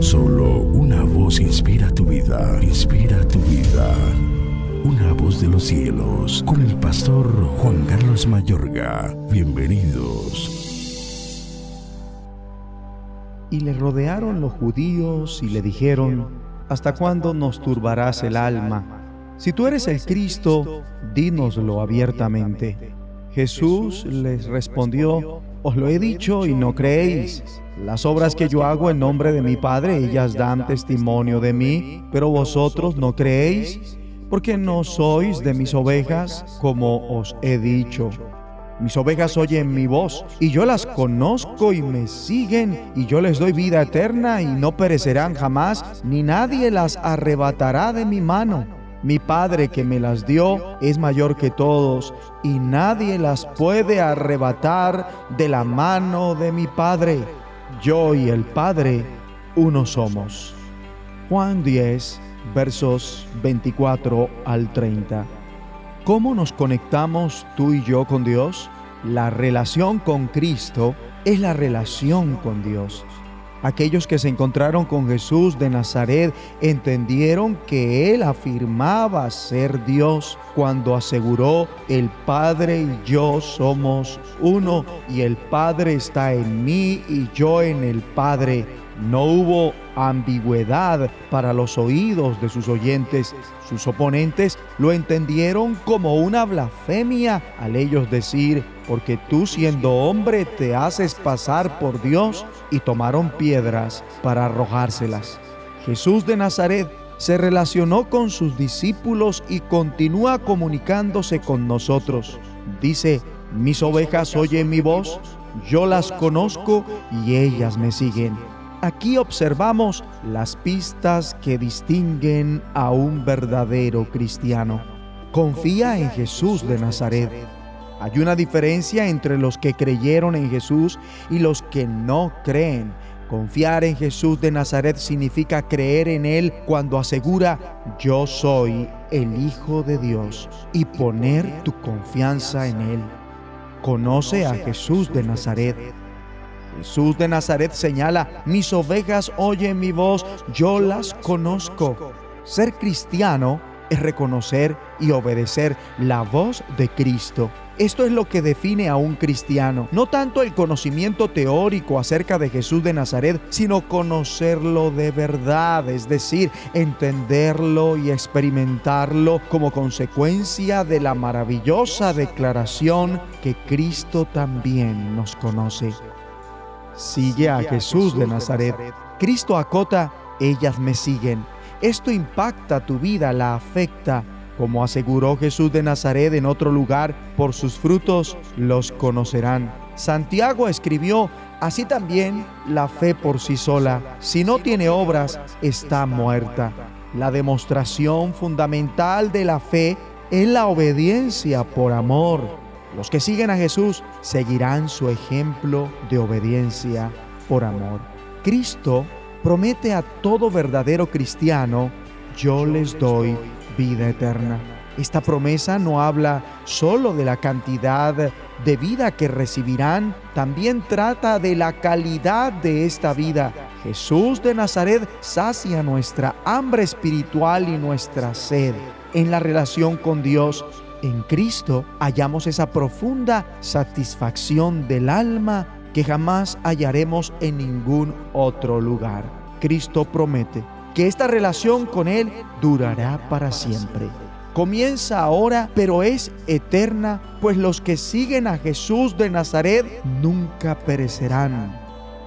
Solo una voz inspira tu vida, inspira tu vida. Una voz de los cielos, con el pastor Juan Carlos Mayorga. Bienvenidos. Y le rodearon los judíos y le dijeron, ¿hasta cuándo nos turbarás el alma? Si tú eres el Cristo, dínoslo abiertamente. Jesús les respondió, os lo he dicho y no creéis. Las obras que yo hago en nombre de mi Padre, ellas dan testimonio de mí, pero vosotros no creéis, porque no sois de mis ovejas, como os he dicho. Mis ovejas oyen mi voz, y yo las conozco y me siguen, y yo les doy vida eterna, y no perecerán jamás, ni nadie las arrebatará de mi mano. Mi Padre que me las dio es mayor que todos, y nadie las puede arrebatar de la mano de mi Padre yo y el Padre uno somos. Juan 10, versos 24 al 30. ¿Cómo nos conectamos tú y yo con Dios? La relación con Cristo es la relación con Dios. Aquellos que se encontraron con Jesús de Nazaret entendieron que Él afirmaba ser Dios cuando aseguró, el Padre y yo somos uno y el Padre está en mí y yo en el Padre. No hubo ambigüedad para los oídos de sus oyentes. Sus oponentes lo entendieron como una blasfemia al ellos decir, porque tú siendo hombre te haces pasar por Dios y tomaron piedras para arrojárselas. Jesús de Nazaret se relacionó con sus discípulos y continúa comunicándose con nosotros. Dice, mis ovejas oyen mi voz, yo las conozco y ellas me siguen. Aquí observamos las pistas que distinguen a un verdadero cristiano. Confía en Jesús de Nazaret. Hay una diferencia entre los que creyeron en Jesús y los que no creen. Confiar en Jesús de Nazaret significa creer en Él cuando asegura yo soy el Hijo de Dios y poner tu confianza en Él. Conoce a Jesús de Nazaret Jesús de Nazaret señala, mis ovejas oyen mi voz, yo las conozco. Ser cristiano es reconocer y obedecer la voz de Cristo. Esto es lo que define a un cristiano, no tanto el conocimiento teórico acerca de Jesús de Nazaret, sino conocerlo de verdad, es decir, entenderlo y experimentarlo como consecuencia de la maravillosa declaración que Cristo también nos conoce sigue a Jesús de Nazaret. Cristo acota, ellas me siguen. Esto impacta tu vida, la afecta. Como aseguró Jesús de Nazaret en otro lugar, por sus frutos los conocerán. Santiago escribió, así también la fe por sí sola, si no tiene obras, está muerta. La demostración fundamental de la fe es la obediencia por amor. Los que siguen a Jesús seguirán su ejemplo de obediencia por amor. Cristo promete a todo verdadero cristiano, yo les doy vida eterna. Esta promesa no habla solo de la cantidad de vida que recibirán, también trata de la calidad de esta vida. Jesús de Nazaret sacia nuestra hambre espiritual y nuestra sed en la relación con Dios en Cristo hallamos esa profunda satisfacción del alma que jamás hallaremos en ningún otro lugar. Cristo promete que esta relación con Él durará para siempre. Comienza ahora, pero es eterna, pues los que siguen a Jesús de Nazaret nunca perecerán.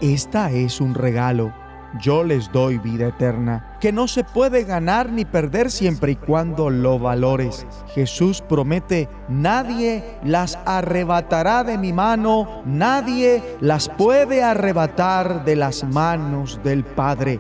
Esta es un regalo yo les doy vida eterna, que no se puede ganar ni perder siempre y cuando lo valores. Jesús promete, nadie las arrebatará de mi mano, nadie las puede arrebatar de las manos del Padre.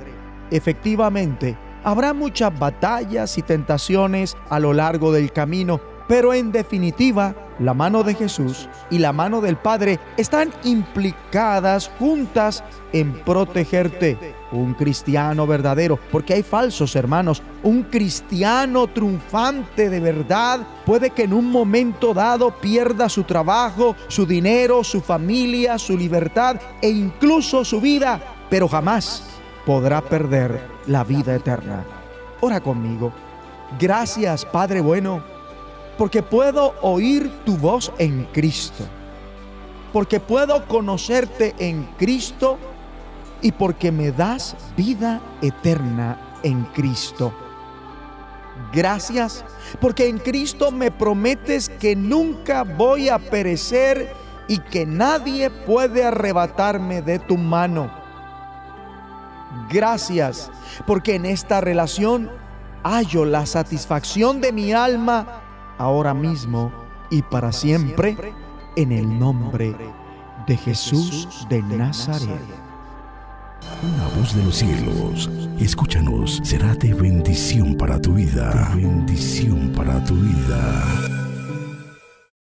Efectivamente, habrá muchas batallas y tentaciones a lo largo del camino, pero en definitiva, la mano de Jesús y la mano del Padre están implicadas juntas en protegerte. Un cristiano verdadero, porque hay falsos hermanos, un cristiano triunfante de verdad puede que en un momento dado pierda su trabajo, su dinero, su familia, su libertad e incluso su vida, pero jamás podrá perder la vida eterna. Ora conmigo. Gracias, Padre bueno, porque puedo oír tu voz en Cristo, porque puedo conocerte en Cristo y porque me das vida eterna en Cristo. Gracias porque en Cristo me prometes que nunca voy a perecer y que nadie puede arrebatarme de tu mano. Gracias porque en esta relación hallo la satisfacción de mi alma ahora mismo y para siempre en el nombre de Jesús de Nazaret. Una voz de los cielos, escúchanos, será de bendición para tu vida. bendición para tu vida.